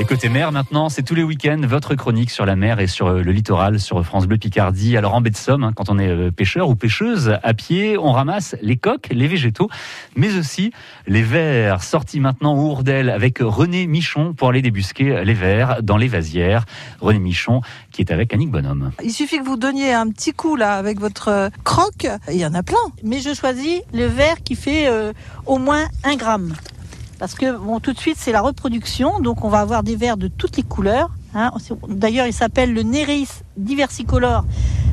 Et côté mer maintenant, c'est tous les week-ends votre chronique sur la mer et sur euh, le littoral sur France Bleu Picardie. Alors en baie de Somme, hein, quand on est euh, pêcheur ou pêcheuse à pied, on ramasse les coques, les végétaux, mais aussi les vers. Sortis maintenant au Ourdel avec René Michon pour aller débusquer les vers dans les vasières. René Michon qui est avec Annick Bonhomme. Il suffit que vous donniez un petit coup là avec votre euh, croque. Il y en a plein. Mais je choisis le verre qui fait au moins un gramme. Parce que bon, tout de suite, c'est la reproduction. Donc, on va avoir des vers de toutes les couleurs. hein. D'ailleurs, il s'appelle le Nereis diversicolor.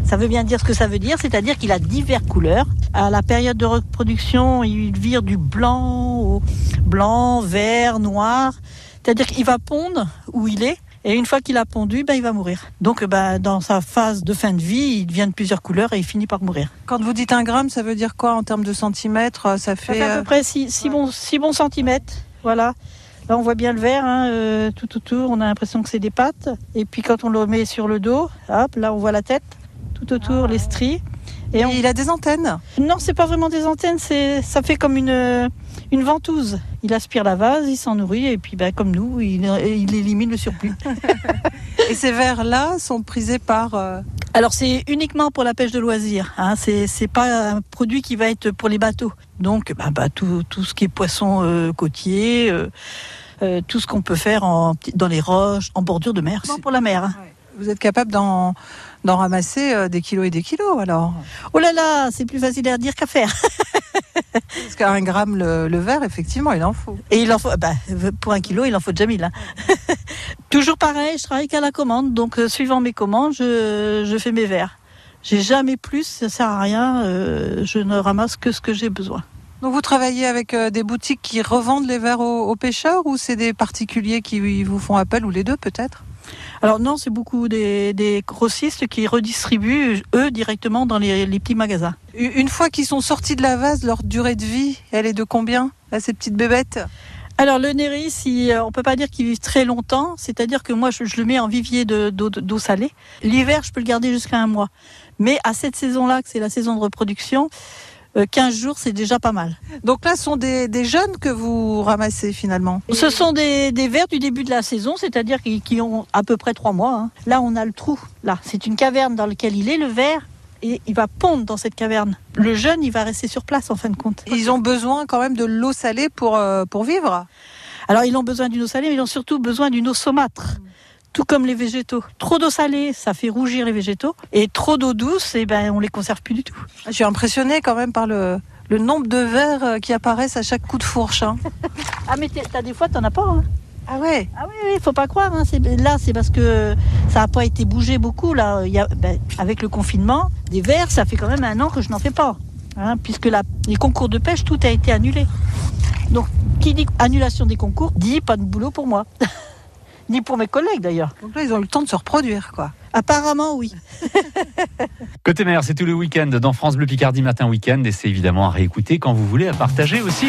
Ça veut bien dire ce que ça veut dire, c'est-à-dire qu'il a diverses couleurs. À la période de reproduction, il vire du blanc blanc, vert, noir. C'est-à-dire qu'il va pondre où il est. Et une fois qu'il a pondu, ben, il va mourir. Donc, ben, dans sa phase de fin de vie, il devient de plusieurs couleurs et il finit par mourir. Quand vous dites un gramme, ça veut dire quoi en termes de centimètres Ça Ça fait. à euh, peu près 6, bons, six bons centimètres. Voilà. Là, on voit bien le verre hein, euh, tout autour. On a l'impression que c'est des pattes. Et puis, quand on le met sur le dos, hop, là, on voit la tête. Tout autour, les stries. Et on- Il a des antennes. Non, c'est pas vraiment des antennes. C'est, ça fait comme une, une ventouse. Il aspire la vase, il s'en nourrit. Et puis, ben, comme nous, il, il élimine le surplus. Et ces vers-là sont prisés par. euh, Alors, c'est uniquement pour la pêche de loisirs. Hein. C'est, c'est pas un produit qui va être pour les bateaux. Donc, bah, tout, tout ce qui est poisson euh, côtier, euh, tout ce qu'on peut faire en, dans les roches, en bordure de mer. Pour la mer. hein. Vous êtes capable d'en, ramasser euh, des kilos et des kilos alors Oh là là, c'est plus facile à dire qu'à faire. Parce qu'un gramme le, le verre, effectivement, il en faut. Et il en faut, bah, pour un kilo, il en faut déjà mille. hein. Toujours pareil, je travaille qu'à la commande. Donc, euh, suivant mes commandes, je, je fais mes verres. J'ai jamais plus, ça sert à rien. euh, je ne ramasse que ce que j'ai besoin. Donc vous travaillez avec euh, des boutiques qui revendent les verres aux, aux pêcheurs ou c'est des particuliers qui vous font appel ou les deux peut-être? Alors non, c'est beaucoup des, des grossistes qui redistribuent, eux, directement dans les, les petits magasins. Une fois qu'ils sont sortis de la vase, leur durée de vie, elle est de combien là, ces petites bébêtes? Alors le Néris, il, euh, on peut pas dire qu'il vive très longtemps, c'est-à-dire que moi je, je le mets en vivier de- d'eau d'eau salée. L'hiver, je peux le garder jusqu'à un mois. Mais à cette saison-là, que c'est la saison de reproduction, 15 jours, c'est déjà pas mal. Donc là, ce sont des, des jeunes que vous ramassez finalement. Ce sont des, des vers du début de la saison, c'est-à-dire qui, qui ont à peu près trois mois. hein. Là, on a le trou. Là, c'est une caverne dans laquelle il est, le ver, et il va pondre dans cette caverne. Le jeune, il va rester sur place en fin de compte. Ils ont besoin quand même de l'eau salée pour, euh, pour vivre? Alors, ils ont besoin d'une eau salée, mais ils ont surtout besoin d'une eau saumâtre. Tout comme les végétaux. Trop d'eau salée, ça fait rougir les végétaux. Et trop d'eau douce, eh ben, on les conserve plus du tout. Je suis impressionnée quand même par le, le nombre de verres euh, qui apparaissent à chaque coup de fourche. hein. Ah, mais t'as des fois, t'en as pas. Hein. Ah ouais Ah oui, oui, faut pas croire. hein. C'est- Là, c'est parce que ça n'a pas été bougé beaucoup. Là, Il y a, ben, avec le confinement, des verres, ça fait quand même un an que je n'en fais pas. hein, puisque la- les concours de pêche, tout a été annulé. Donc, qui dit annulation des concours, dit pas de boulot pour moi. Ni pour mes collègues d'ailleurs. Donc là, ils ont le temps de se reproduire, quoi. Apparemment, oui. Côté mer, c'est tout le week-end dans France Bleu Picardie Matin Week-end et c'est évidemment à réécouter quand vous voulez, à partager aussi.